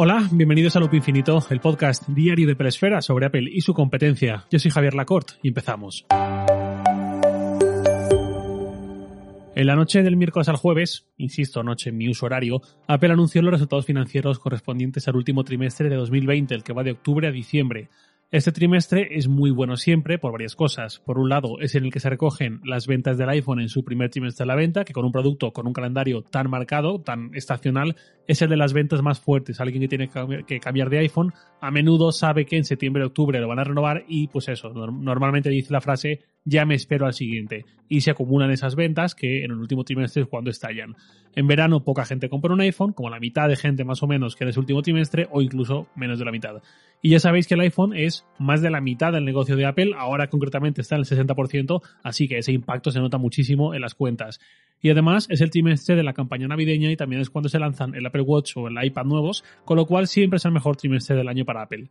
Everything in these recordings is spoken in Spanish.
Hola, bienvenidos a Loop Infinito, el podcast diario de Pelesfera sobre Apple y su competencia. Yo soy Javier Lacorte y empezamos. En la noche del miércoles al jueves, insisto, noche en mi uso horario, Apple anunció los resultados financieros correspondientes al último trimestre de 2020, el que va de octubre a diciembre. Este trimestre es muy bueno siempre por varias cosas. Por un lado, es en el que se recogen las ventas del iPhone en su primer trimestre de la venta, que con un producto con un calendario tan marcado, tan estacional, es el de las ventas más fuertes. Alguien que tiene que cambiar de iPhone a menudo sabe que en septiembre o octubre lo van a renovar y pues eso, normalmente dice la frase ya me espero al siguiente. Y se acumulan esas ventas que en el último trimestre es cuando estallan. En verano poca gente compra un iPhone, como la mitad de gente más o menos que en ese último trimestre o incluso menos de la mitad. Y ya sabéis que el iPhone es más de la mitad del negocio de Apple, ahora concretamente está en el 60%, así que ese impacto se nota muchísimo en las cuentas. Y además es el trimestre de la campaña navideña y también es cuando se lanzan el Apple Watch o el iPad nuevos, con lo cual siempre es el mejor trimestre del año para Apple.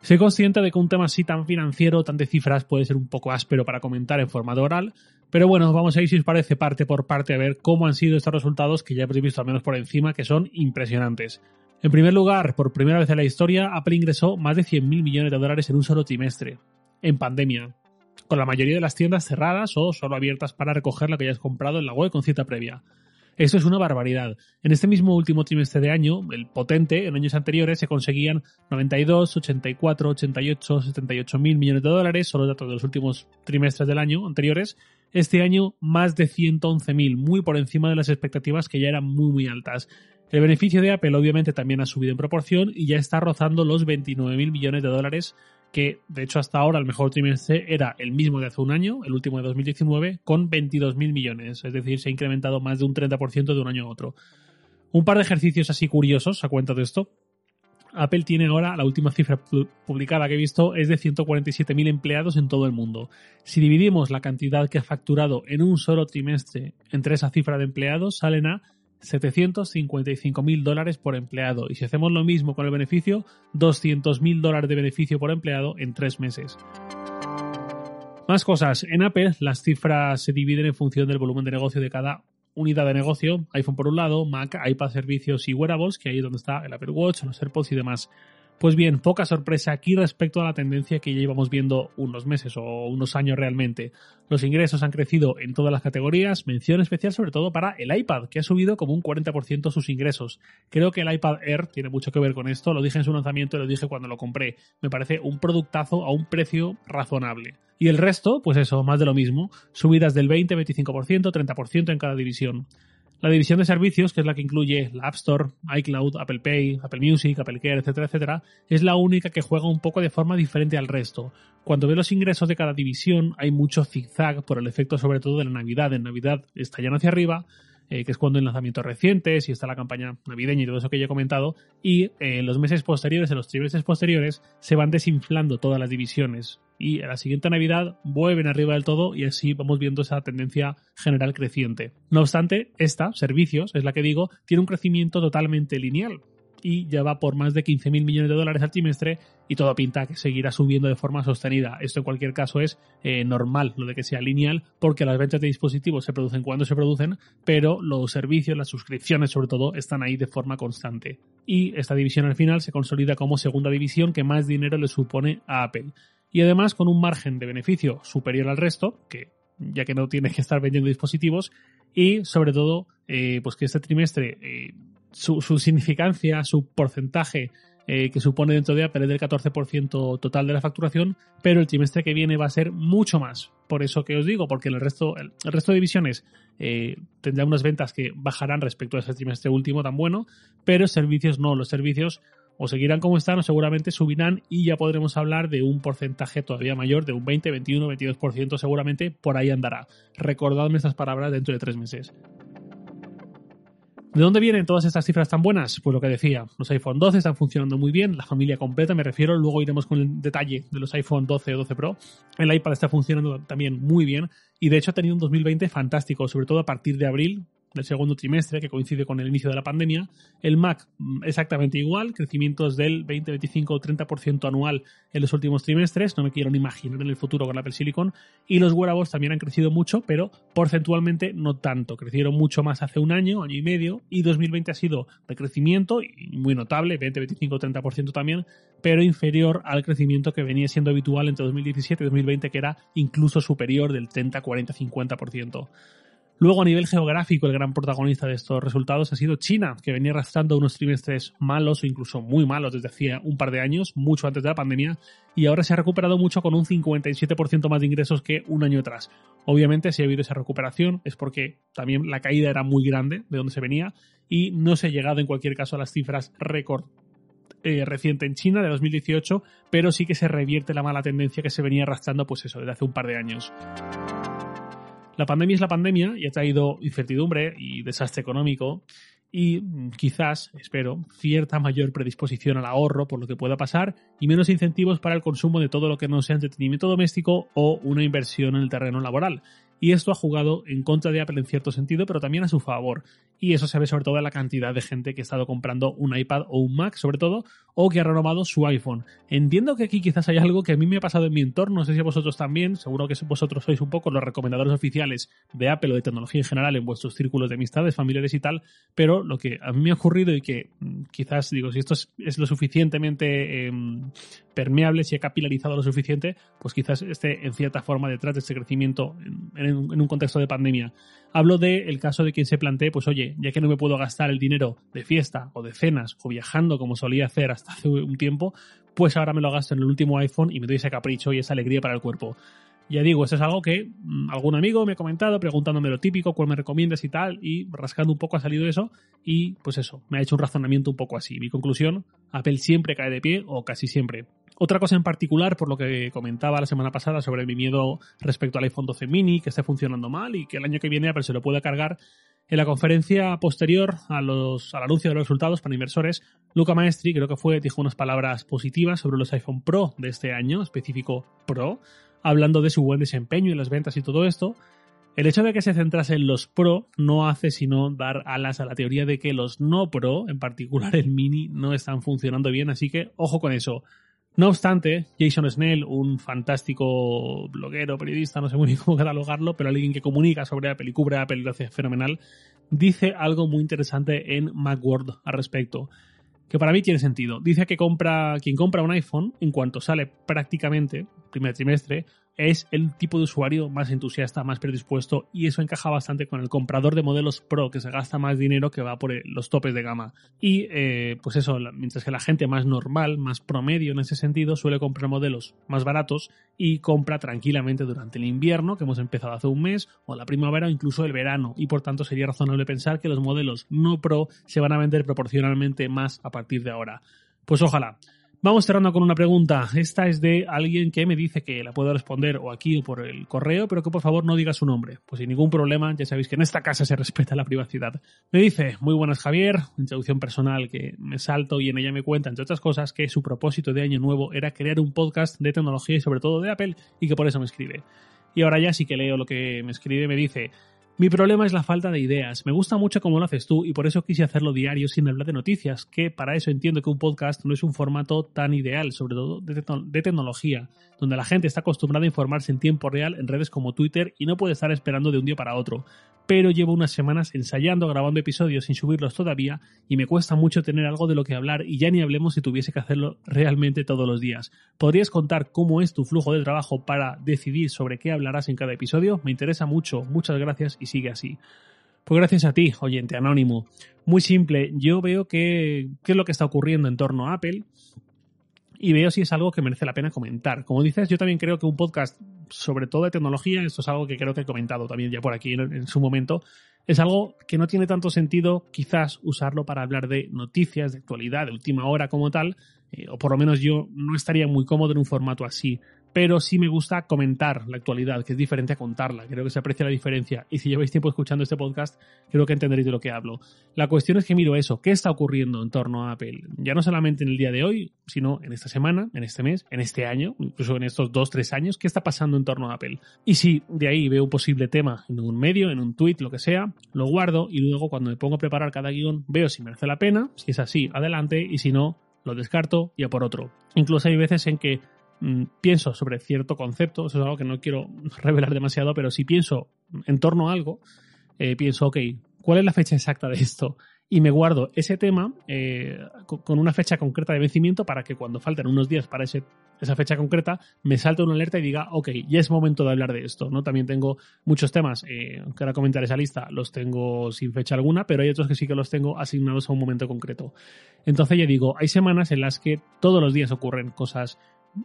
Soy consciente de que un tema así tan financiero, tan de cifras, puede ser un poco áspero para comentar en forma de oral, pero bueno, vamos a ir si os parece parte por parte a ver cómo han sido estos resultados que ya hemos visto al menos por encima, que son impresionantes. En primer lugar, por primera vez en la historia, Apple ingresó más de 100.000 millones de dólares en un solo trimestre, en pandemia, con la mayoría de las tiendas cerradas o solo abiertas para recoger lo que hayas comprado en la web con cita previa. Esto es una barbaridad. En este mismo último trimestre de año, el potente, en años anteriores se conseguían 92, 84, 88, 78 mil millones de dólares, solo datos de los últimos trimestres del año anteriores. Este año más de 111 mil, muy por encima de las expectativas que ya eran muy muy altas. El beneficio de Apple obviamente también ha subido en proporción y ya está rozando los 29 mil millones de dólares que de hecho hasta ahora el mejor trimestre era el mismo de hace un año, el último de 2019, con 22 mil millones, es decir, se ha incrementado más de un 30% de un año a otro. Un par de ejercicios así curiosos a cuenta de esto. Apple tiene ahora, la última cifra publicada que he visto es de 147.000 empleados en todo el mundo. Si dividimos la cantidad que ha facturado en un solo trimestre entre esa cifra de empleados, salen a 755.000 dólares por empleado. Y si hacemos lo mismo con el beneficio, 200.000 dólares de beneficio por empleado en tres meses. Más cosas. En Apple las cifras se dividen en función del volumen de negocio de cada unidad de negocio. iPhone por un lado, Mac, iPad servicios y wearables, que ahí es donde está el Apple Watch, los AirPods y demás. Pues bien, poca sorpresa aquí respecto a la tendencia que ya íbamos viendo unos meses o unos años realmente. Los ingresos han crecido en todas las categorías, mención especial sobre todo para el iPad, que ha subido como un 40% sus ingresos. Creo que el iPad Air tiene mucho que ver con esto, lo dije en su lanzamiento y lo dije cuando lo compré. Me parece un productazo a un precio razonable. Y el resto, pues eso, más de lo mismo, subidas del 20, 25%, 30% en cada división. La división de servicios, que es la que incluye la App Store, iCloud, Apple Pay, Apple Music, Apple Care, etcétera, etcétera, es la única que juega un poco de forma diferente al resto. Cuando ve los ingresos de cada división, hay mucho zigzag por el efecto sobre todo de la Navidad. En Navidad estallan hacia arriba, eh, que es cuando en lanzamientos recientes y está la campaña navideña y todo eso que ya he comentado, y eh, en los meses posteriores, en los trimestres posteriores, se van desinflando todas las divisiones y a la siguiente Navidad vuelven arriba del todo y así vamos viendo esa tendencia general creciente. No obstante, esta, servicios, es la que digo, tiene un crecimiento totalmente lineal y ya va por más de 15.000 millones de dólares al trimestre y todo pinta que seguirá subiendo de forma sostenida. Esto en cualquier caso es eh, normal, lo de que sea lineal, porque las ventas de dispositivos se producen cuando se producen, pero los servicios, las suscripciones sobre todo, están ahí de forma constante. Y esta división al final se consolida como segunda división que más dinero le supone a Apple y además con un margen de beneficio superior al resto, que ya que no tienes que estar vendiendo dispositivos, y sobre todo, eh, pues que este trimestre eh, su, significancia, su porcentaje eh, que supone dentro de Apple es del 14% total de la facturación, pero el trimestre que viene va a ser mucho más. Por eso que os digo, porque el resto, el, resto de divisiones tendrá unas ventas que bajarán respecto a ese trimestre último tan bueno, pero servicios no, los servicios o seguirán como están o seguramente subirán y ya podremos hablar de un porcentaje todavía mayor, de un 20, 21, 22% seguramente por ahí andará. Recordadme estas palabras dentro de tres meses. ¿De dónde vienen todas estas cifras tan buenas? Pues lo que decía, los iPhone 12 están funcionando muy bien, la familia completa me refiero, luego iremos con el detalle de los iPhone 12 o 12 Pro. El iPad está funcionando también muy bien y de hecho ha tenido un 2020 fantástico, sobre todo a partir de abril, del segundo trimestre, que coincide con el inicio de la pandemia. El Mac mm, exactamente igual, crecimientos del 20, 25 o 30% anual en los últimos trimestres. No me quiero ni imaginar en el futuro con Apple Silicon. Y los wearables también han crecido mucho, pero porcentualmente no tanto. Crecieron mucho más hace un año, año y medio, y 2020 ha sido de crecimiento y muy notable, 20, 25 o 30% también, pero inferior al crecimiento que venía siendo habitual entre 2017 y 2020, que era incluso superior del 30, 40, 50%. Luego, a nivel geográfico, el gran protagonista de estos resultados ha sido China, que venía arrastrando unos trimestres malos o incluso muy malos desde hacía un par de años, mucho antes de la pandemia, y ahora se ha recuperado mucho con un 57% más de ingresos que un año atrás. Obviamente, si ha habido esa recuperación es porque también la caída era muy grande de donde se venía y no se ha llegado en cualquier caso a las cifras récord eh, reciente en China de 2018, pero sí que se revierte la mala tendencia que se venía arrastrando, pues eso, desde hace un par de años. La pandemia es la pandemia y ha traído incertidumbre y desastre económico y mm, quizás, espero, cierta mayor predisposición al ahorro por lo que pueda pasar y menos incentivos para el consumo de todo lo que no sea entretenimiento doméstico o una inversión en el terreno laboral y esto ha jugado en contra de Apple en cierto sentido, pero también a su favor. Y eso se ve sobre todo en la cantidad de gente que ha estado comprando un iPad o un Mac, sobre todo, o que ha renovado su iPhone. Entiendo que aquí quizás hay algo que a mí me ha pasado en mi entorno, no sé si a vosotros también, seguro que vosotros sois un poco los recomendadores oficiales de Apple o de tecnología en general en vuestros círculos de amistades, familiares y tal, pero lo que a mí me ha ocurrido y que mm, quizás digo, si esto es, lo suficientemente em, permeable, si ha capilarizado lo suficiente, pues quizás esté en cierta forma detrás de este crecimiento en un contexto de pandemia. Hablo del caso de quien se plantee, pues ya que no me puedo gastar el dinero de fiesta o de cenas o viajando como solía hacer hasta hace un tiempo, pues ahora me lo gasto en el último iPhone y me doy ese capricho y esa alegría para el cuerpo. Ya digo, eso es algo que mm, algún amigo me ha comentado preguntándome lo típico, cuál me recomiendas y tal, y rascando un poco ha salido eso, y pues eso, me ha hecho un razonamiento un poco así. Mi conclusión, Apple siempre cae de pie, o casi siempre. Otra cosa en particular, por lo que comentaba la semana pasada sobre mi miedo respecto al iPhone 12 mini, que esté funcionando mal y que el año que viene Apple se lo pueda cargar, en la conferencia posterior a al anuncio de los resultados para inversores, Luca Maestri, creo que fue, dijo unas palabras positivas sobre los iPhone Pro de este año, específico Pro, hablando de su buen desempeño y las ventas y todo esto. El hecho de que se centrase en los Pro no hace sino dar alas a la teoría de que los no Pro, en particular el Mini, no están funcionando bien, así que ojo con eso. No obstante, Jason Snell, un fantástico bloguero, periodista, no sé muy bien cómo catalogarlo, pero alguien que comunica sobre Apple y cubre Apple y lo hace fenomenal, dice algo muy interesante en Macworld al respecto, que para mí tiene sentido. Dice que compra, quien compra un iPhone, en cuanto sale prácticamente, primer trimestre, es el tipo de usuario más entusiasta, más predispuesto y eso encaja bastante con el comprador de modelos Pro que se gasta más dinero que va por los topes de gama. Y eh, pues eso, mientras que la gente más normal, más promedio en ese sentido, suele comprar modelos más baratos y compra tranquilamente durante el invierno, que hemos empezado hace un mes, o la primavera o incluso el verano. Y por tanto sería razonable pensar que los modelos no Pro se van a vender proporcionalmente más a partir de ahora. Pues ojalá. Vamos cerrando con una pregunta. Esta es de alguien que me dice que la puedo responder o aquí o por el correo, pero que por favor no diga su nombre. Pues sin ningún problema, ya sabéis que en esta casa se respeta la privacidad. Me dice, muy buenas Javier, introducción personal que me salto y en ella me cuenta, entre otras cosas, que su propósito de año nuevo era crear un podcast de tecnología y sobre todo de Apple y que por eso me escribe. Y ahora ya sí que leo lo que me escribe, me dice, mi problema es la falta de ideas. Me gusta mucho cómo lo haces tú y por eso quise hacerlo diario sin hablar de noticias, que para eso entiendo que un podcast no es un formato tan ideal, sobre todo de, de, tecnología, donde la gente está acostumbrada a informarse en tiempo real en redes como Twitter y no puede estar esperando de un día para otro pero llevo unas semanas ensayando, grabando episodios sin subirlos todavía y me cuesta mucho tener algo de lo que hablar y ya ni hablemos si tuviese que hacerlo realmente todos los días. ¿Podrías contar cómo es tu flujo de trabajo para decidir sobre qué hablarás en cada episodio? Me interesa mucho, muchas gracias y sigue así. Pues gracias a ti, oyente anónimo. Muy simple, yo veo qué es lo que está ocurriendo en torno a Apple y veo si es algo que merece la pena comentar. Como dices, yo también creo que un podcast, sobre todo de tecnología, esto es algo que creo que he comentado también ya por aquí en, su momento, es algo que no tiene tanto sentido quizás usarlo para hablar de noticias, de actualidad, de última hora como tal, eh, o por lo menos yo no estaría muy cómodo en un formato así. Pero sí me gusta comentar la actualidad, que es diferente a contarla. Creo que se aprecia la diferencia. Y si lleváis tiempo escuchando este podcast, creo que entenderéis de lo que hablo. La cuestión es que miro eso. ¿Qué está ocurriendo en torno a Apple? Ya no solamente en el día de hoy, sino en esta semana, en este mes, en este año, incluso en estos dos, tres años. ¿Qué está pasando en torno a Apple? Y si de ahí veo un posible tema en un medio, en un tweet, lo que sea, lo guardo y luego cuando me pongo a preparar cada guion, veo si merece la pena. Si es así, adelante. Y si no, lo descarto y a por otro. Incluso hay veces en que Mm, pienso sobre cierto concepto, eso es algo que no quiero revelar demasiado, pero si pienso en torno a algo, eh, pienso, ok, ¿cuál es la fecha exacta de esto? Y me guardo ese tema eh, con una fecha concreta de vencimiento para que cuando falten unos días para ese, esa fecha concreta, me salte una alerta y diga, ok, ya es momento de hablar de esto. ¿no? También tengo muchos temas, eh, que ahora comentar esa lista, los tengo sin fecha alguna, pero hay otros que sí que los tengo asignados a un momento concreto. Entonces ya digo, hay semanas en las que todos los días ocurren cosas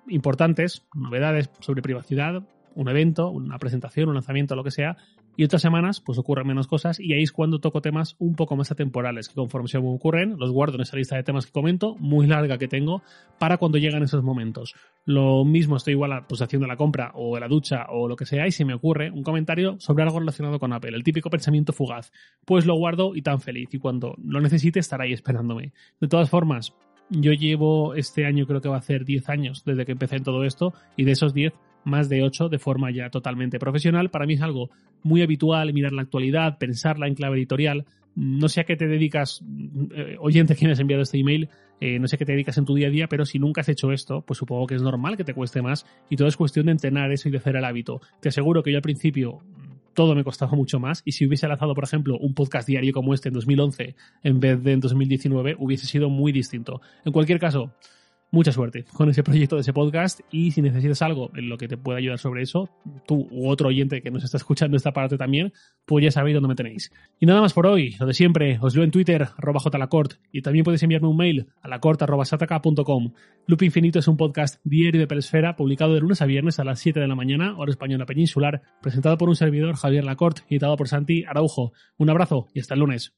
importantes, novedades sobre privacidad, un evento, una presentación, un lanzamiento, lo que sea, y otras semanas pues ocurren menos cosas y ahí es cuando toco temas un poco más atemporales, que conforme se me ocurren, los guardo en esa lista de temas que comento, muy larga que tengo, para cuando llegan esos momentos. Lo mismo estoy igual pues haciendo la compra o la ducha o lo que sea y se me ocurre un comentario sobre algo relacionado con Apple, el típico pensamiento fugaz. Pues lo guardo y tan feliz y cuando lo necesite estará ahí esperándome. De todas formas, yo llevo este año, creo que va a ser 10 años desde que empecé en todo esto, y de esos 10, más de 8 de forma ya totalmente profesional. Para mí es algo muy habitual mirar la actualidad, pensarla en clave editorial. No sé a qué te dedicas, eh, oyente quien has enviado este email, eh, no sé a qué te dedicas en tu día a día, pero si nunca has hecho esto, pues supongo que es normal que te cueste más y todo es cuestión de entrenar eso y de hacer el hábito. Te aseguro que yo al principio todo me costaba mucho más y si hubiese lanzado, por ejemplo, un podcast diario como este en 2011 en vez de en 2019, hubiese sido muy distinto. En cualquier caso, mucha suerte con ese proyecto de ese podcast y si necesitas algo en lo que te pueda ayudar sobre eso, tú u otro oyente que nos está escuchando esta parte también, pues ya sabéis dónde me tenéis. Y nada más por hoy, lo de siempre, os leo en Twitter, arroba jlacort, y también podéis enviarme un mail a lacort.sataka.com. Loop Infinito es un podcast diario de Peresfera, publicado de lunes a viernes a las 7 de la mañana, hora española peninsular, presentado por un servidor, Javier Lacort, editado por Santi Araujo. Un abrazo y hasta el lunes.